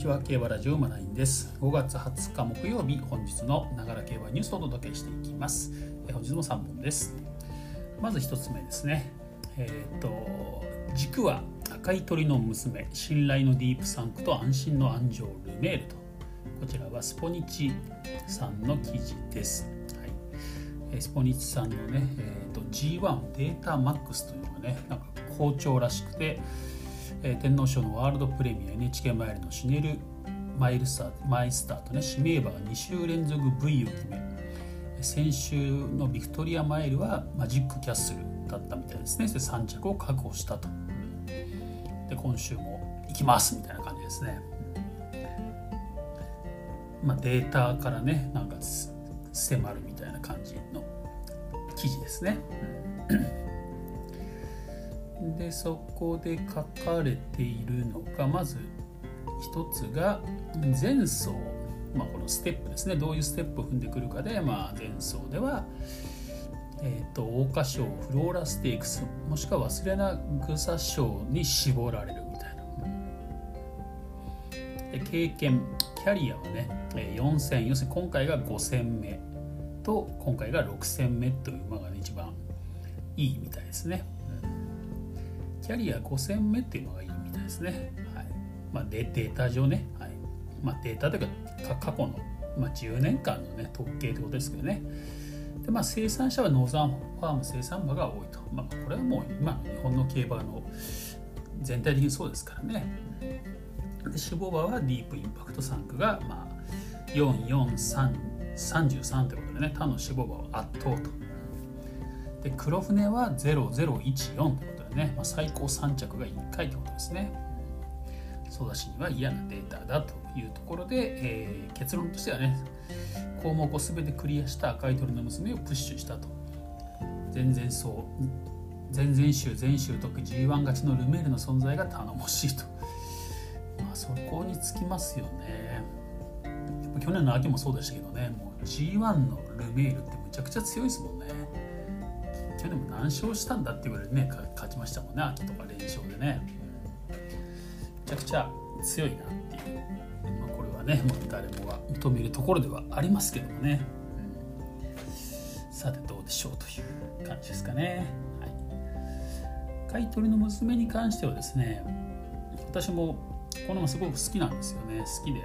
ちは。競馬ラジオマナインです。5月20日木曜日本日のながら競馬ニュースをお届けしていきます。本日も3本です。まず1つ目ですね。えっ、と軸は赤い鳥の娘信頼のディープサンクと安心の安城ルメールと。こちらはスポニチさんの記事です。はい。スポニチさんのね、えーと、G1 データマックスというのがねなんか好調らしくて、え、天皇賞のワールドプレミア NHK マイルのシネルマイルスターマイスターとね指名馬が2週連続 V を決め先週のビクトリアマイルはマジックキャッスルだったみたいですねで3着を確保したとで今週も行きますみたいな感じですね、まあ、データからねなんか迫るみたいな感じの記事ですね。でそこで書かれているのがまず一つが前走、まあ、このステップですね。どういうステップを踏んでくるかで、まあ、前走では、えーと、桜花賞フローラステークスもしくは忘れな草賞に絞られるみたいな。経験。キャリアはね4戦要するに今回が5戦目と今回が6戦目という馬が、ね、一番いいみたいですね、キャリア5戦目っていうのがいいみたいですね、はい。まあ、データ上ね、はい。まあ、データというか過去の、まあ、10年間の、ね、統計ってことですけどね。で、まあ、生産者はノーザンファーム生産馬が多いと、まあ、これはもう今の日本の競馬の全体的にそうですからね。で脂肪馬はディープインパクト3区が、まあ、4433ということでね他の脂肪馬を圧倒と。で黒船は0014ということ。でね、まあ、最高3着が1回ということですね。ソダシには嫌なデータだというところで、えー、結論としてはね項目を全てクリアした赤い鳥の娘をプッシュしたと。前々走前々週前週特 G1 勝ちのルメールの存在が頼もしいと。まあそこにつきますよね。去年の秋もそうでしたけどねもう G1 のルメールってむちゃくちゃ強いですもんね。去年も何勝したんだって言われるね勝ちましたもんね秋とか連勝でね、うん、めちゃくちゃ強いなっていう、まあ、これはね、まあ、誰もが認めるところではありますけどもね、うん、さてどうでしょうという感じですかね。はい。買い取りの娘に関してはですね私もこの馬すごく好きなんですよね。好きで。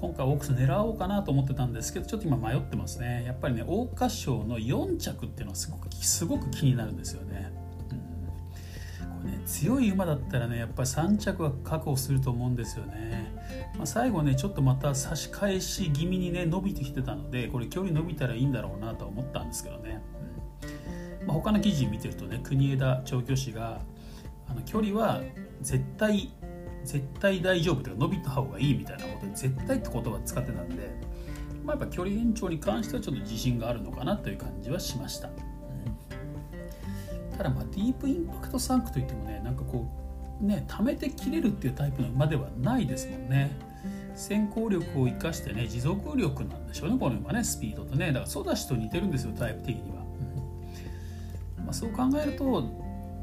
今回オークス狙おうかなと思ってたんですけどちょっと今迷ってますね。やっぱりね桜花賞の4着っていうのはすごくすごく気になるんですよね,、うん、これね強い馬だったらねやっぱり3着は確保すると思うんですよね、まあ、最後ねちょっとまた差し返し気味にね伸びてきてたのでこれ距離伸びたらいいんだろうなとは思ったんですけどね、うん。まあ、他の記事見てるとね国枝調教師があの距離は絶対絶対大丈夫というか伸びた方がいいみたいなことで絶対って言葉を使ってたんで、まあ、やっぱ距離延長に関してはちょっと自信があるのかなという感じはしました、うん、ただまあディープインパクト3区といってもねなんかこうね溜めて切れるっていうタイプの馬ではないですもんね。先行力を生かしてね持続力なんでしょうねこの馬ねスピードとね。だからソダシと似てるんですよタイプ的には、うん。まあ、そう考えると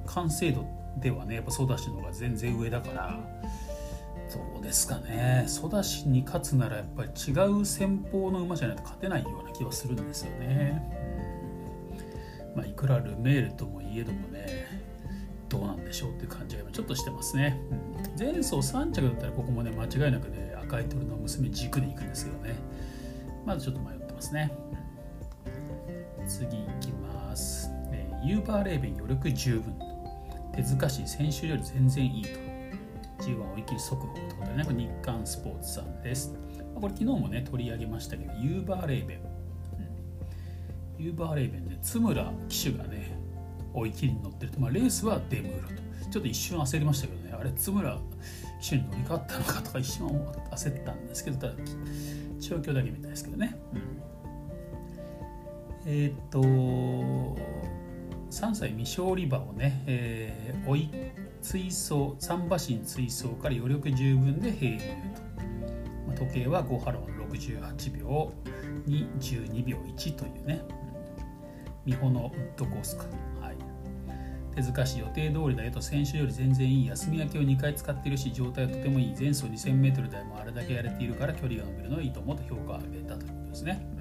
完成度ではねやっぱソダシの方が全然上だからどうですかね。ソダシに勝つならやっぱり違う戦法の馬じゃないと勝てないような気はするんですよね、うんまあ、いくらルメールともいえどもねどうなんでしょうっていう感じがちょっとしてますね、うん、前走3着だったらここもね間違いなくね赤い鳥の娘軸でいくんですけどね。まずちょっと迷ってますね、次いきます、ユーバーレーベン余力十分。手塚市先週より全然いいと。G1 追い切り速報ということでね。これ日刊スポーツさんです。これ昨日もね取り上げましたけどユーバーレーベン、うん、ユーバーレーベンで津村騎手がね追い切りに乗ってると、まあ、レースはデムーロと。ちょっと一瞬焦りましたけどね。あれ津村騎手に乗り換わったのかとか一瞬焦ったんですけどただ調教だけみたいですけどね、うん、えっ、と3歳未勝利馬をね、えー、追い追走3馬身追走から余力十分で平入と、まあ、時計は5ハロン68秒に12秒1というね、美穂のウッドコースか、はい、手塚市予定通りだよと先週より全然いい休み明けを2回使っているし状態はとてもいい。前走 2000m 台もあれだけやれているから距離が伸びるのはいいと思うと評価を上げたということですね、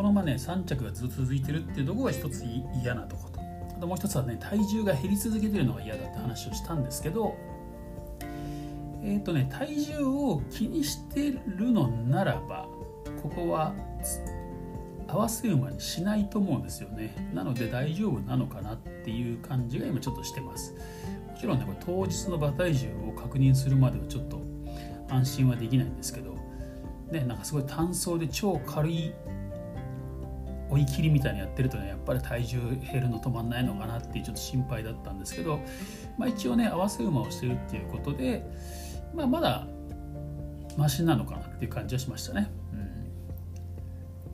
このまね3着がずっと続いてるっていうとこが一つ嫌なとこと。あともう一つはね体重が減り続けてるのが嫌だって話をしたんですけどえっ、ー、とね体重を気にしてるのならばここは合わせ馬にしないと思うんですよね。なので大丈夫なのかなっていう感じが今ちょっとしてます。もちろんねこれ当日の馬体重を確認するまではちょっと安心はできないんですけどねなんかすごい単走で超軽い追い切りみたいにやってるとねやっぱり体重減るの止まんないのかなっていうちょっと心配だったんですけど、まあ、一応ね合わせ馬をしてるっていうことで、まあ、まだマシなのかなっていう感じはしましたね。う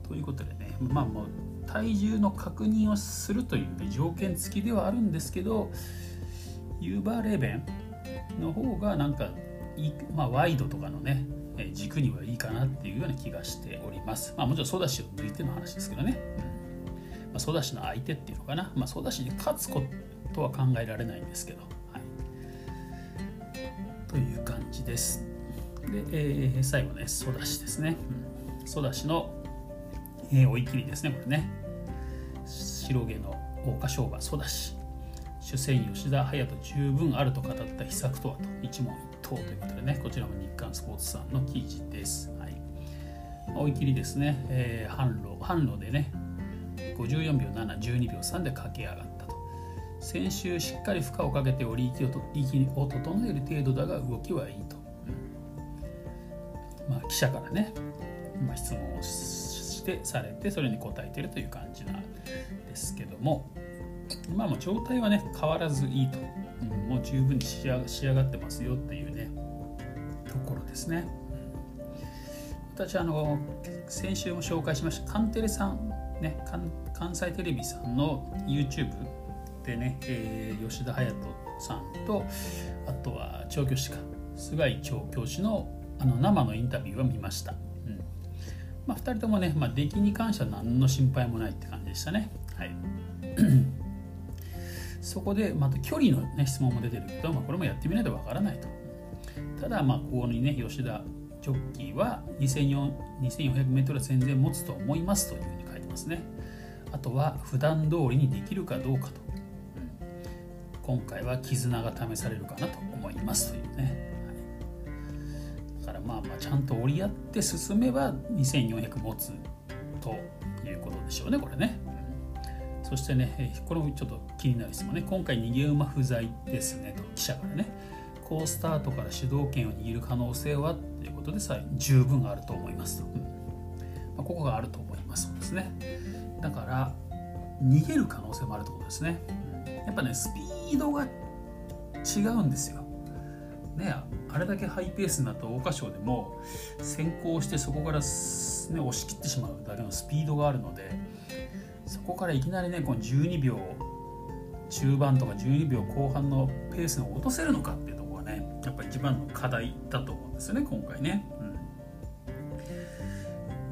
ん、ということでねまあもう体重の確認をするという、ね、条件付きではあるんですけどユーバーレーベンの方がなんかまあ、ワイドとかのね軸にはいいかなっていうような気がしております。まあ、もちろんソダシを抜いての話ですけどね。まあ、ソダシの相手っていうのかな。まあ、ソダシに勝つことは考えられないんですけど。はい、という感じです。で、えー、最後ね、ソダシですね。うん、ソダシのえー、追い切りですねこれね白毛の桜花賞馬ソダシ主戦吉田隼人十分あると語った秘策とはと一問一答ということでねこちらも日刊スポーツさんの記事です、はい、追い切りですね、えー、販路販路でね54秒712秒3で駆け上がったと。先週しっかり負荷をかけて折り息を息を整える程度だが動きはいいと、まあ記者からね、まあ、質問をしてされてそれに応えているという感じなんですけども。まあも状態はね変わらずいいと、うん、もう十分に仕上がってますよっていうですね、私あの先週も紹介しましたカンテレさんね関西テレビさんの YouTube でね、えー、吉田隼人さんとあとは調教師か菅井調教師のあの生のインタビューを見ましたうんまあ、2人ともね、まあ、出来に関しては何の心配もないって感じでしたね。はい、そこで、また距離の、ね、質問も出てるけど、まあ、これもやってみないとわからないと。ただ、まあ、ここにね、吉田ジョッキーは 2400m は全然持つと思いますというふうに書いてますね。あとは、普段通りにできるかどうかと。うん、今回は絆が試されるかなと思いますというね。からまあまあちゃんと折り合って進めば2400持つということでしょうねこれね。そしてね、これもちょっと気になる質問ね。今回逃げ馬不在ですねと記者からね。好スタートから主導権を握る可能性はということでさえ十分あると思いますと。うんまあ、ここがあると思いますそうですね。だから逃げる可能性もあるということですね。やっぱねスピードが違うんですよ。ねあれだけハイペースになった桜花賞でも先行してそこから、ね、押し切ってしまうだけのスピードがあるのでそこからいきなりねこの12秒中盤とか12秒後半のペースを落とせるのかっていうとやっぱ一番の課題だと思うんですよね今回ね。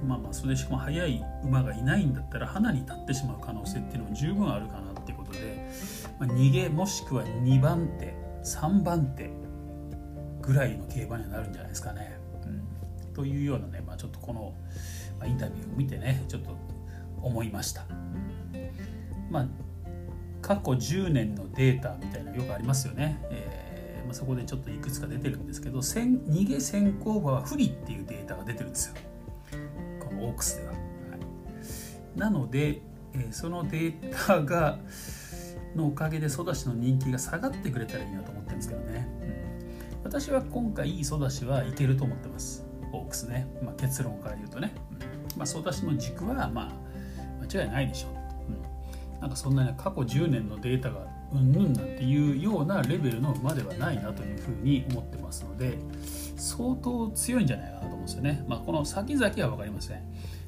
うん、まあまあそれしかも速い馬がいないんだったら花に立ってしまう可能性っていうのも十分あるかなっていうことで、まあ、逃げもしくは2番手3番手ぐらいの競馬にはなるんじゃないですかね。うん、というようなね、まあ、ちょっとこの、まあ、インタビューを見てねちょっと思いました。まあ過去10年のデータみたいなのよくありますよね。えーまあ、そこでちょっといくつか出てるんですけど逃げ先行馬は不利っていうデータが出てるんですよ。このオークスでは。はい、なので、えー、そのデータがのおかげでソダシの人気が下がってくれたらいいなと思ってるんですけどね。うん。私は今回いいソダシはいけると思ってます。オークスね、まあ、結論から言うとね、うん。まあ、ソダシの軸はまあ間違いないでしょう、うん、なんかそんなに過去10年のデータがうんぬんなんていうようなレベルの馬ではないなというふうに思ってますので相当強いんじゃないかなと思うんですよね、まあ、この先々は分かりません。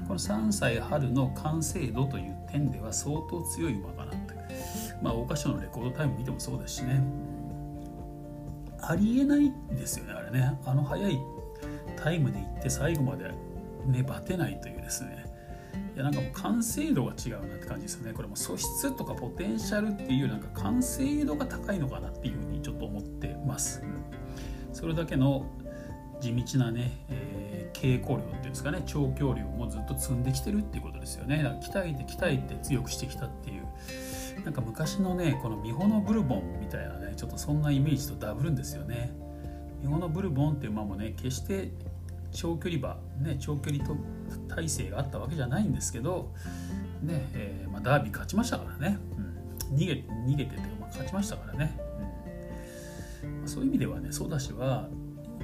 この3歳春の完成度という点では相当強い馬かなって。まあ桜花賞のレコードタイム見てもそうですしね。ありえないんですよねあれね。あの速いタイムで行って最後までねバテないというですね。いやなんかもう完成度が違うなって感じですよね。これも素質とかポテンシャルっていうなんか完成度が高いのかなっていうふうにちょっと思ってます、うん、それだけの地道なね、えー、稽古量っていうんですかね。調教量もずっと積んできてるっていうことですよね。だから鍛えて鍛えて強くしてきたっていう。なんか昔のねこのミホのブルボンみたいなねちょっとそんなイメージとダブるんですよね。ミホのブルボンっていう馬もね決して長距離馬、ね、長距離と体制があったわけじゃないんですけど、ねえーまあ、ダービー勝ちましたからね、うん、逃げ逃げてて、まあ、勝ちましたからね、うん、そういう意味ではねソダシは、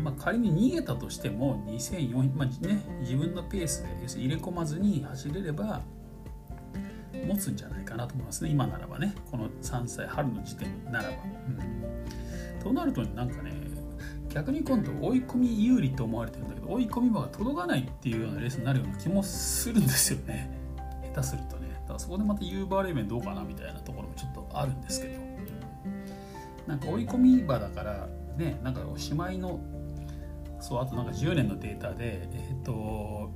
まあ、仮に逃げたとしても2400、まあね、自分のペースで要するに入れ込まずに走れれば持つんじゃないかなと思いますね。今ならばね。この3歳春の時点ならば。うん、となるとなんかね逆に今度追い込み有利と思われてるんだけど追い込み場が届かないっていうようなレースになるような気もするんですよね。下手するとね。だからそこでまたユーバーレーベンどうかなみたいなところもちょっとあるんですけど。なんか追い込み場だからねなんかおしまいのそうあとなんか10年のデータでえっ、と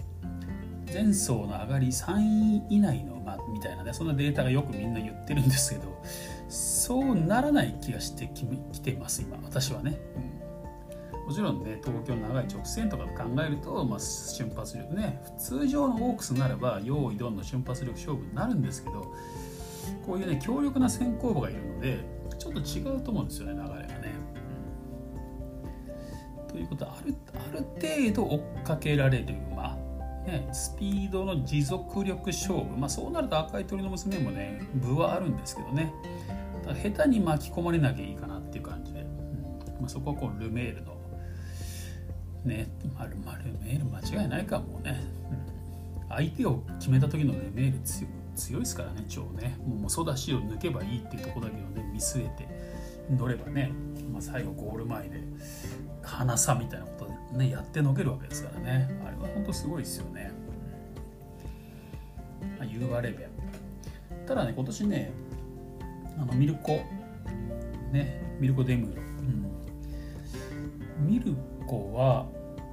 前走の上がり3位以内の馬みたいなねそんなデータがよくみんな言ってるんですけどそうならない気がしてきてます今。私はね、うん。もちろんね東京の長い直線とか考えると、まあ、瞬発力ね通常のオークスならば用意どんの瞬発力勝負になるんですけどこういうね強力な先行馬がいるのでちょっと違うと思うんですよね流れがね。ということはあるある程度追っかけられる馬、ね、スピードの持続力勝負、まあ、そうなると赤い鳥の娘もね分はあるんですけどね。下手に巻き込まれなきゃいいかなっていう感じで、うん。まあ、そこはこうルメールのね、まるまるメール間違いないかもね、相手を決めた時のルメール強強いですからね超ね。もうソダシを抜けばいいっていうとこだけをね見据えて乗ればね、まあ、最後ゴール前で花さみたいなことねやってのけるわけですからね。あれは本当すごいですよね、まあ、ユーバレベンただね今年ねあのミルコ。ねミルコ・デムロ、うん、ミルコは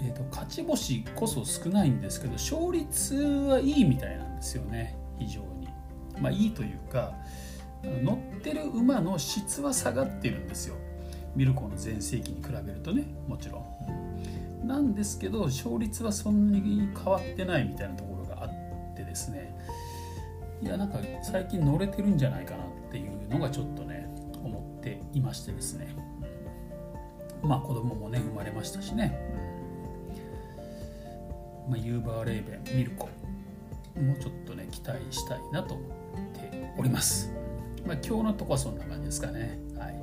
えーと、勝ち星こそ少ないんですけど勝率はいいみたいなんですよね非常に。まあいいというか乗ってる馬の質は下がってるんですよミルコの全盛期に比べるとねもちろん。なんですけど勝率はそんなに変わってないみたいなところがあってですねいやなんか最近乗れてるんじゃないかなっていうのがちょっとね思っていましてですねまあ子供もね生まれましたしねまあ、ユーバーレーベンミルコもうちょっとね期待したいなと思っております、まあ、今日のとこはそんな感じですかね。はい。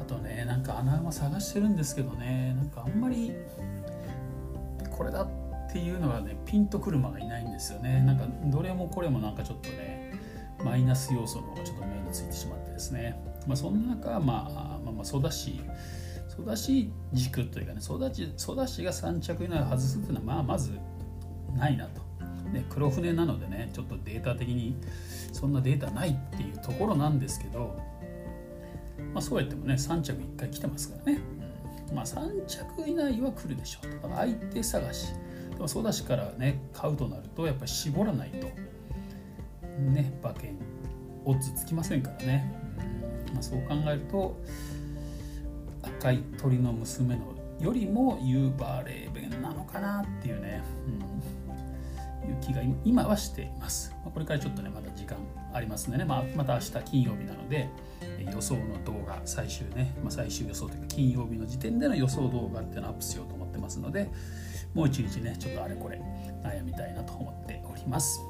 あとねなんか穴馬探してるんですけどね。なんかあんまりこれだっていうのがねピンとくる馬がいないんですよね。なんかどれもこれもなんかちょっとねマイナス要素の方がちょっと目についてしまってですね。まあそんな中まあまあまあそうだし育ち軸というかね育ち育ちが3着以内を外すっていうのはまあまずないなと。で黒船なのでねちょっとデータ的にそんなデータないっていうところなんですけど、まあ、そうやってもね3着1回来てますからね、うん、まあ3着以内は来るでしょうと。相手探し。でも育ちからね買うとなるとやっぱり絞らないと。ね馬券オッズつきませんからね、うんまあ、そう考えると赤い鳥の娘のよりもユーバーレーベンなのかなっていうね、うん、いう気が今はしています。これからちょっとねまた時間ありますんでね、まあ、また明日金曜日なので予想の動画最終ね、まあ、最終予想というか金曜日の時点での予想動画っていうのをアップしようと思ってますのでもう一日ねちょっとあれこれ悩みたいなと思っております。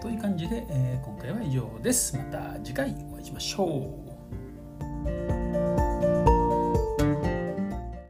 という感じで、えー、今回は以上です。また次回お会いしましょう。